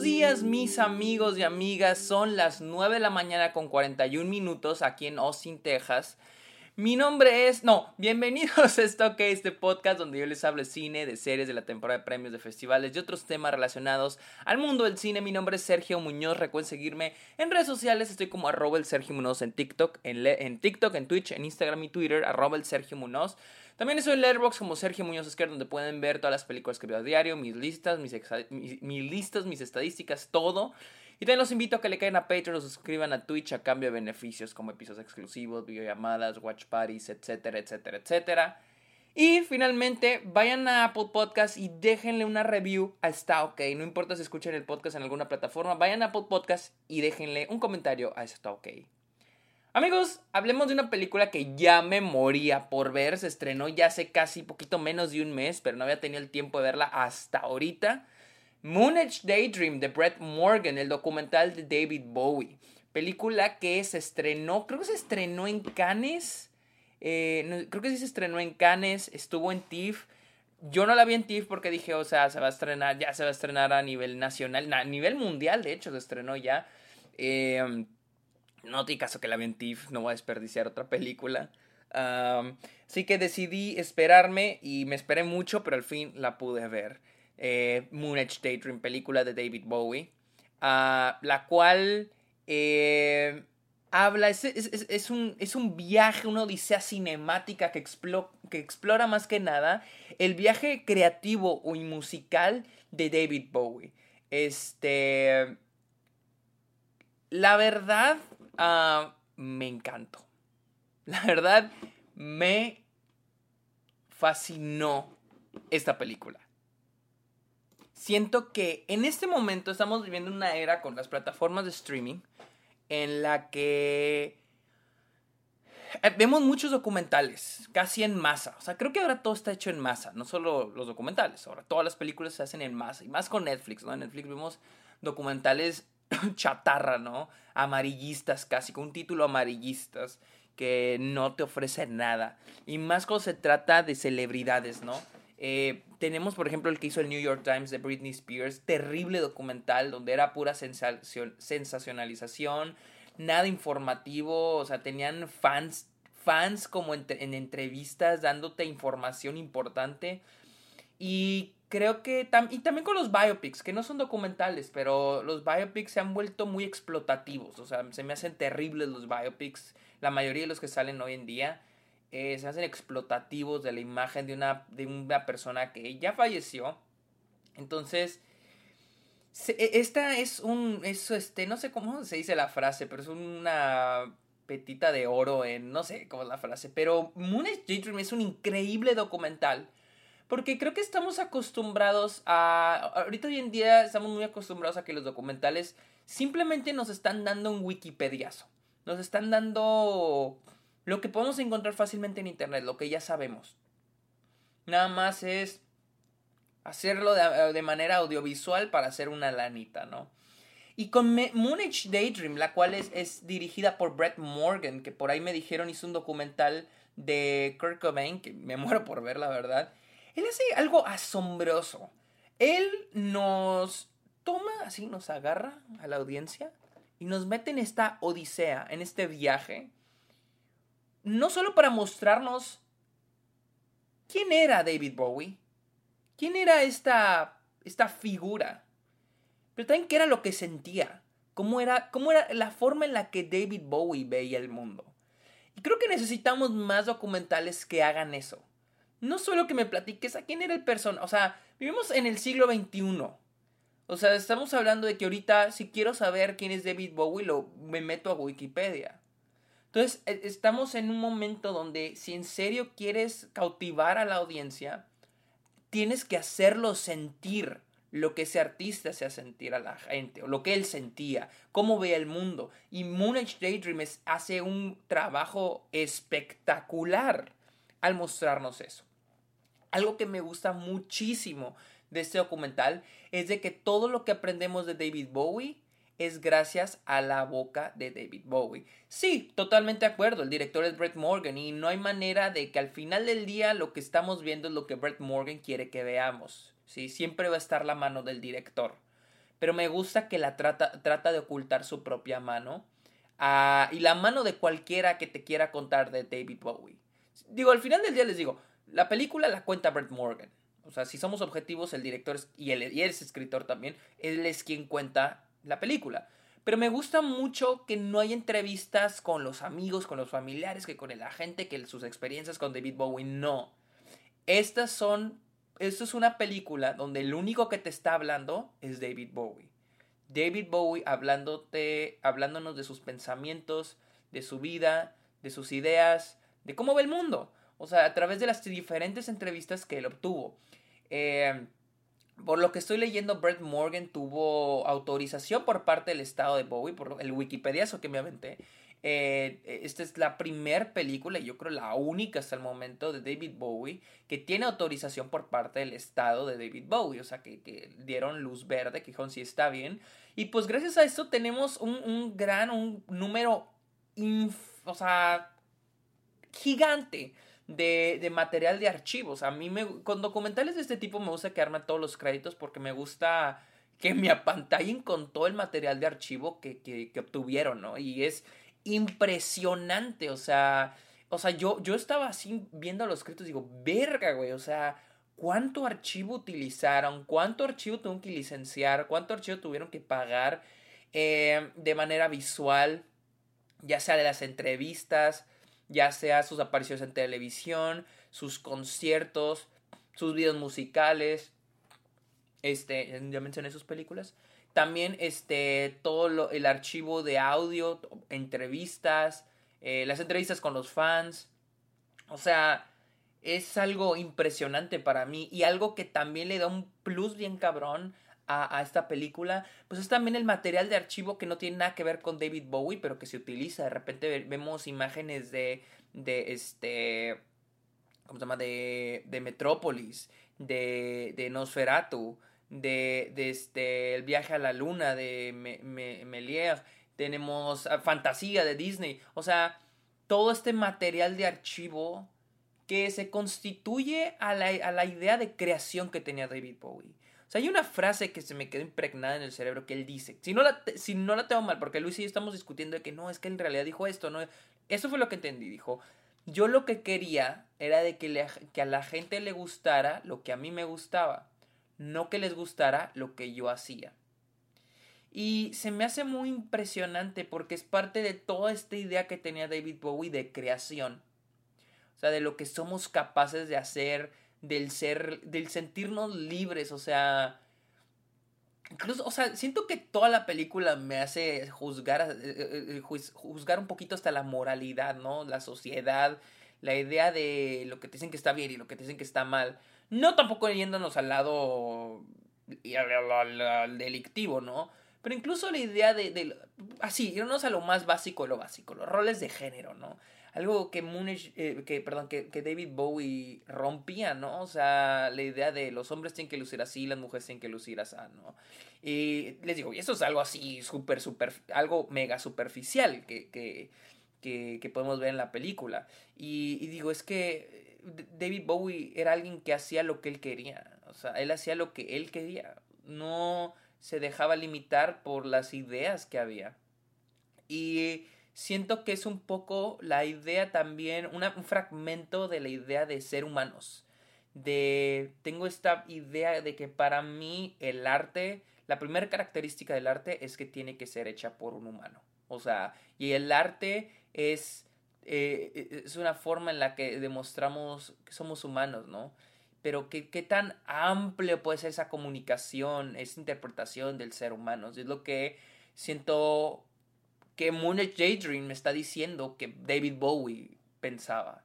Buenos días mis amigos y amigas, son las 9 de la mañana con 41 minutos aquí en Austin, Texas. Mi nombre es, no, bienvenidos a que este podcast donde yo les hablo de cine, de series, de la temporada de premios, de festivales y otros temas relacionados al mundo del cine. Mi nombre es Sergio Muñoz, recuerden seguirme en redes sociales, estoy como arroba el Sergio Muñoz en TikTok, en, en TikTok, en Twitch, en Instagram y Twitter, arroba el Sergio Muñoz. También estoy en Letterboxd como Sergio Muñoz Esquer, donde pueden ver todas las películas que veo a diario, mis listas, mis, listas, mis estadísticas, todo. Y también los invito a que le caigan a Patreon o suscriban a Twitch a cambio de beneficios como episodios exclusivos, videollamadas, watch parties, etcétera, etcétera, etcétera. Y finalmente, vayan a Apple Podcast y déjenle una review a Está OK. No importa si escuchan el podcast en alguna plataforma, vayan a Apple Podcast y déjenle un comentario a Está OK. Amigos, hablemos de una película que ya me moría por ver. Se estrenó ya hace casi poquito menos de un mes, pero no había tenido el tiempo de verla hasta ahorita. Moonage Daydream de Brett Morgan, el documental de David Bowie. Película que se estrenó, creo que se estrenó en Cannes. Eh, creo que sí se estrenó en Cannes, estuvo en TIFF. Yo no la vi en TIFF porque dije, o sea, se va a estrenar, ya se va a estrenar a nivel nacional, a nivel mundial, de hecho, se estrenó ya. Eh, no tiene caso que la vi en TIFF, no voy a desperdiciar otra película. así que decidí esperarme y me esperé mucho, pero al fin la pude ver. Eh, Moonage Daydream, película de David Bowie, ah, la cual eh, habla, es, es, un, es, un, viaje, una odisea cinemática que, que explora más que nada el viaje creativo y musical de David Bowie. Este. La verdad, Ah, me encantó. La verdad, me fascinó esta película. Siento que en este momento estamos viviendo una era con las plataformas de streaming en la que eh, vemos muchos documentales, casi en masa. O sea, creo que ahora todo está hecho en masa, no solo los documentales, ahora todas las películas se hacen en masa, y más con Netflix, ¿no? En Netflix vemos documentales chatarra, ¿no? Amarillistas casi, con un título amarillistas que no te ofrece nada. Y más cuando se trata de celebridades, ¿no? Eh, tenemos, por ejemplo, el que hizo el New York Times de Britney Spears, terrible documental donde era pura sensacionalización, nada informativo, o sea, tenían fans, fans como en entrevistas dándote información importante. Y creo que y también con los biopics, que no son documentales, pero los biopics se han vuelto muy explotativos, o sea, se me hacen terribles los biopics, la mayoría de los que salen hoy en día eh, se hacen explotativos de la imagen de una, de una persona que ya falleció. Entonces, e, esta es un, eso este, no sé cómo se dice la frase, pero es una petita de oro en, no sé cómo es la frase, pero Moonage Daydream es un increíble documental porque creo que estamos acostumbrados a... Ahorita hoy en día estamos muy acostumbrados a que los documentales simplemente nos están dando un Wikipediazo. Nos están dando lo que podemos encontrar fácilmente en Internet, lo que ya sabemos. Nada más es hacerlo de, manera audiovisual para hacer una lanita, ¿no? Y con Moonage Daydream, la cual es, es, dirigida por Brett Morgan, que por ahí me dijeron hizo un documental de Kurt Cobain, que me muero por ver, la verdad. Él hace algo asombroso. Él nos toma así, nos agarra a la audiencia y nos mete en esta odisea, en este viaje. No solo para mostrarnos quién era David Bowie, quién era esta, esta figura, pero también qué era lo que sentía, cómo era, cómo era la forma en la que David Bowie veía el mundo. Y creo que necesitamos más documentales que hagan eso no solo que me platiques a quién era el personaje, o sea, vivimos en el siglo XXI. O sea, estamos hablando de que ahorita si quiero saber quién es David Bowie, lo, me meto a Wikipedia. Entonces, e, estamos en un momento donde si en serio quieres cautivar a la audiencia, tienes que hacerlo sentir lo que ese artista hacía sentir a la gente, o lo que él sentía, cómo veía el mundo. Y Moonage Daydream hace un trabajo espectacular al mostrarnos eso. Algo que me gusta muchísimo de este documental es de que todo lo que aprendemos de David Bowie es gracias a la boca de David Bowie. Sí, totalmente de acuerdo, el director es Brett Morgan y no hay manera de que al final del día lo que estamos viendo es lo que Brett Morgan quiere que veamos. ¿sí? Siempre va a estar la mano del director. pero me gusta que la trata, trata de ocultar su propia mano. Ah, y la mano de cualquiera que te quiera contar de David Bowie. Digo, al final del día les digo, la película la cuenta Brett Morgan. O sea, si somos objetivos, el director y, él, y es escritor también, él es quien cuenta la película. Pero me gusta mucho que no hay entrevistas con los amigos, con los familiares, que con el agente, que sus experiencias con David Bowie, no. Estas son, esto es una película donde el único que te está hablando es David Bowie. David Bowie hablándote, hablándonos de sus pensamientos, de su vida, de sus ideas, de cómo ve el mundo. O sea, a través de las diferentes entrevistas que él obtuvo. Eh, por lo que estoy leyendo, Brett Morgan tuvo autorización por parte del estado de Bowie, por el Wikipedia, eso que me aventé. Eh, esta es la primera película, y yo creo la única hasta el momento, de David Bowie que tiene autorización por parte del estado de David Bowie. O sea, que, dieron luz verde, que dijeron sí está bien. Y pues gracias a esto tenemos un, gran, un número, o sea, gigante de, material de archivos. A mí me, con documentales de este tipo me gusta quedarme todos los créditos porque me gusta que me apantallen con todo el material de archivo que, que, obtuvieron, ¿no? Y es impresionante, o sea, o sea, yo, yo estaba así viendo los créditos y digo, verga, güey, o sea, ¿cuánto archivo utilizaron? ¿Cuánto archivo tuvieron que licenciar? ¿Cuánto archivo tuvieron que pagar eh, de manera visual? Ya sea de las entrevistas, ya sea sus apariciones en televisión, sus conciertos, sus videos musicales, este, ya mencioné sus películas, también este, todo el archivo de audio, entrevistas, eh, las entrevistas con los fans, o sea, es algo impresionante para mí y algo que también le da un plus bien cabrón a, esta película, pues es también el material de archivo que no tiene nada que ver con David Bowie, pero que se utiliza. De repente vemos imágenes de, de este, ¿cómo se llama? De, de Metrópolis, de, de Nosferatu, de, de este, el viaje a la luna de Melier, tenemos fantasía de Disney, o sea, todo este material de archivo que se constituye a la, a la idea de creación que tenía David Bowie. O sea, hay una frase que se me quedó impregnada en el cerebro que él dice. Si no la, si no la tengo mal, porque Luis y yo estamos discutiendo de que no, es que en realidad dijo esto, no. Eso fue lo que entendí. Dijo, yo lo que quería era de que, que a la gente le gustara lo que a mí me gustaba, no que les gustara lo que yo hacía. Y se me hace muy impresionante porque es parte de toda esta idea que tenía David Bowie de creación. O sea, de lo que somos capaces de hacer, del ser, del sentirnos libres, o sea, incluso, o sea, siento que toda la película me hace juzgar, eh, eh, eh, juzgar un poquito hasta la moralidad, ¿no? La sociedad, la idea de lo que te dicen que está bien y lo que te dicen que está mal. No tampoco yéndonos al lado delictivo, ¿no? Pero incluso la idea de, de así, irnos a lo más básico, lo básico, los roles de género, ¿no? Algo que eh, que, perdón, que, que, David Bowie rompía, ¿no? O sea, la idea de los hombres tienen que lucir así, las mujeres tienen que lucir así, ¿no? Y les digo, y eso es algo así, súper, súper, algo mega superficial que, que, que, que, podemos ver en la película. Y, y digo, es que David Bowie era alguien que hacía lo que él quería, o sea, él hacía lo que él quería, no se dejaba limitar por las ideas que había. Y siento que es un poco la idea también, un fragmento de la idea de ser humanos. De, tengo esta idea de que para mí el arte, la primera característica del arte es que tiene que ser hecha por un humano. O sea, y el arte es, eh, es una forma en la que demostramos que somos humanos, ¿no? Pero qué, qué tan amplio puede ser esa comunicación, esa interpretación del ser humano. Es lo que siento que Moonage Daydream me está diciendo que David Bowie pensaba.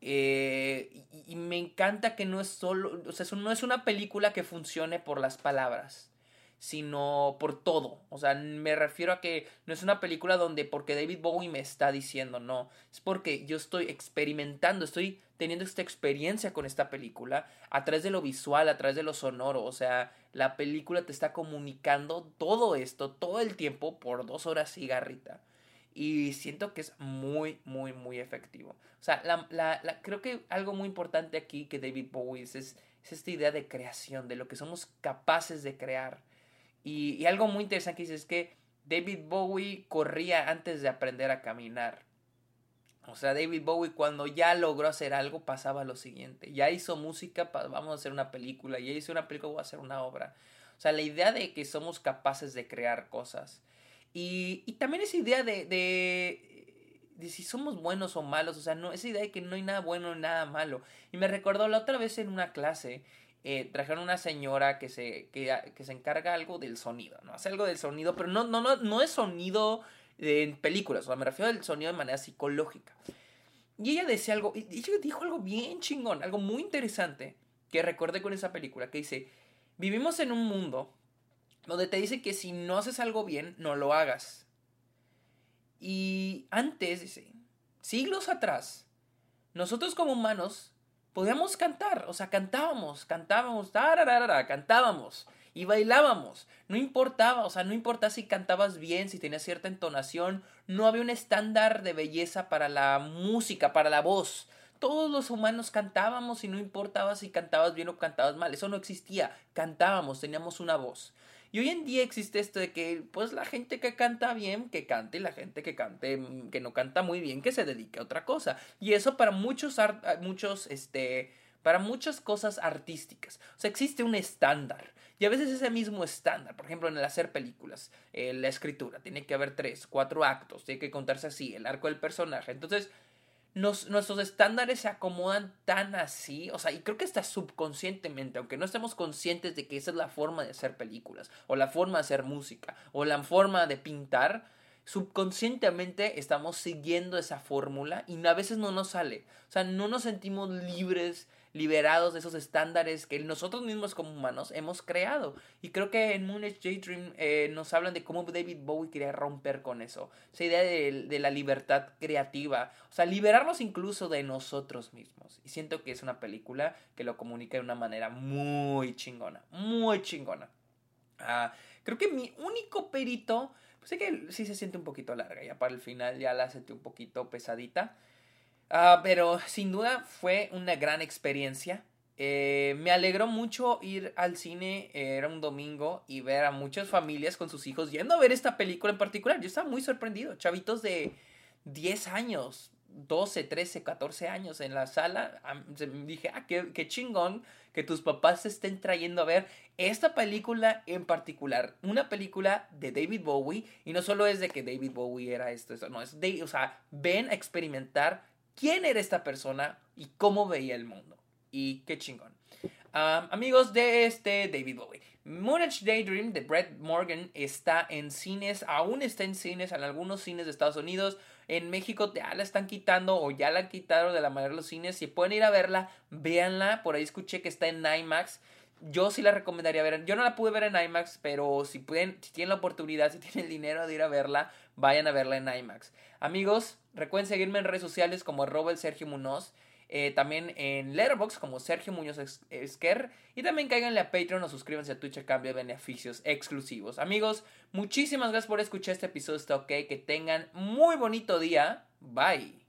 Eh, y, me encanta que no es solo, o sea, no es una película que funcione por las palabras, sino por todo. O sea, me refiero a que no es una película donde porque David Bowie me está diciendo, no, es porque yo estoy experimentando, estoy teniendo esta experiencia con esta película a través de lo visual, a través de lo sonoro, o sea, la película te está comunicando todo esto todo el tiempo por dos horas cigarrita. Y siento que es muy, muy, muy efectivo. O sea, la, creo que algo muy importante aquí que David Bowie es, es, esta idea de creación, de lo que somos capaces de crear. Y, y algo muy interesante es que David Bowie corría antes de aprender a caminar. O sea, David Bowie cuando ya logró hacer algo pasaba lo siguiente. Ya hizo música, vamos a hacer una película. Ya hizo una película, voy a hacer una obra. O sea, la idea de que somos capaces de crear cosas. Y, y también esa idea de, de, si somos buenos o malos. O sea, no, esa idea de que no hay nada bueno ni nada malo. Y me recordó la otra vez en una clase. Eh, trajeron una señora que se, que, que se encarga algo del sonido, ¿no? Hace algo del sonido, pero no, no, no, no es sonido en películas, o sea, me refiero al sonido de manera psicológica. Y ella decía algo, y ella dijo algo bien chingón, algo muy interesante que recordé con esa película, que dice, vivimos en un mundo donde te dice que si no haces algo bien, no lo hagas. Y antes, dice, siglos atrás, nosotros como humanos podíamos cantar, o sea, cantábamos, cantábamos, cantábamos y bailábamos. No importaba, o sea, no importaba si cantabas bien, si tenías cierta entonación, no había un estándar de belleza para la música, para la voz. Todos los humanos cantábamos y no importaba si cantabas bien o cantabas mal, eso no existía, cantábamos, teníamos una voz. Y hoy en día existe esto de que, pues, la gente que canta bien, que cante, y la gente que cante, que no canta muy bien, que se dedique a otra cosa. Y eso para muchos, muchos, este, para muchas cosas artísticas. O sea, existe un estándar. Y a veces ese mismo estándar, por ejemplo, en el hacer películas, eh, la escritura, tiene que haber tres, cuatro actos, tiene que contarse así, el arco del personaje. Entonces, nuestros estándares se acomodan tan así, o sea, y creo que está subconscientemente, aunque no estemos conscientes de que esa es la forma de hacer películas, o la forma de hacer música, o la forma de pintar, subconscientemente estamos siguiendo esa fórmula y a veces no nos sale, o sea, no nos sentimos libres liberados de esos estándares que nosotros mismos como humanos hemos creado. Y creo que en Moon Age Daydream eh, nos hablan de cómo David Bowie quería romper con eso. Esa idea de, de, la libertad creativa. O sea, liberarnos incluso de nosotros mismos. Y siento que es una película que lo comunica de una manera muy chingona. Muy chingona. Ah, creo que mi único perito... Pues sé que sí se siente un poquito larga. Ya para el final ya la sentí un poquito pesadita. Uh, pero sin duda fue una gran experiencia. Eh, me alegró mucho ir al cine, eh, era un domingo, y ver a muchas familias con sus hijos yendo a ver esta película en particular. Yo estaba muy sorprendido. Chavitos de 10 años, 12, 13, 14 años en la sala. Dije, ah, qué, qué chingón que tus papás se estén trayendo a ver esta película en particular. Una película de David Bowie. Y no solo es de que David Bowie era esto, esto no, es de, o sea, ven a experimentar quién era esta persona y cómo veía el mundo. Y qué chingón. amigos de este David Bowie. Moonage Daydream de Brett Morgan está en cines, aún está en cines, en algunos cines de Estados Unidos. En México ya la están quitando o ya la quitaron de la manera de los cines. Si pueden ir a verla, véanla. Por ahí escuché que está en IMAX. Yo sí la recomendaría ver. Yo no la pude ver en IMAX, pero si pueden, si tienen la oportunidad, si tienen el dinero de ir a verla, vayan a verla en IMAX. Amigos, recuerden seguirme en redes sociales como arroba Sergio Munoz. Eh, también en Letterboxd como Sergio Muñoz Esquer. Y también cáiganle a Patreon o suscríbanse a Twitch a cambio de beneficios exclusivos. Amigos, muchísimas gracias por escuchar este episodio. Está ok. Que tengan muy bonito día. Bye.